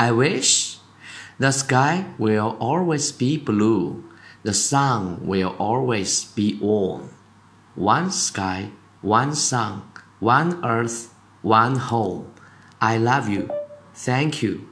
I wish the sky will always be blue. The sun will always be warm. One sky, one sun, one earth, one home. I love you. Thank you.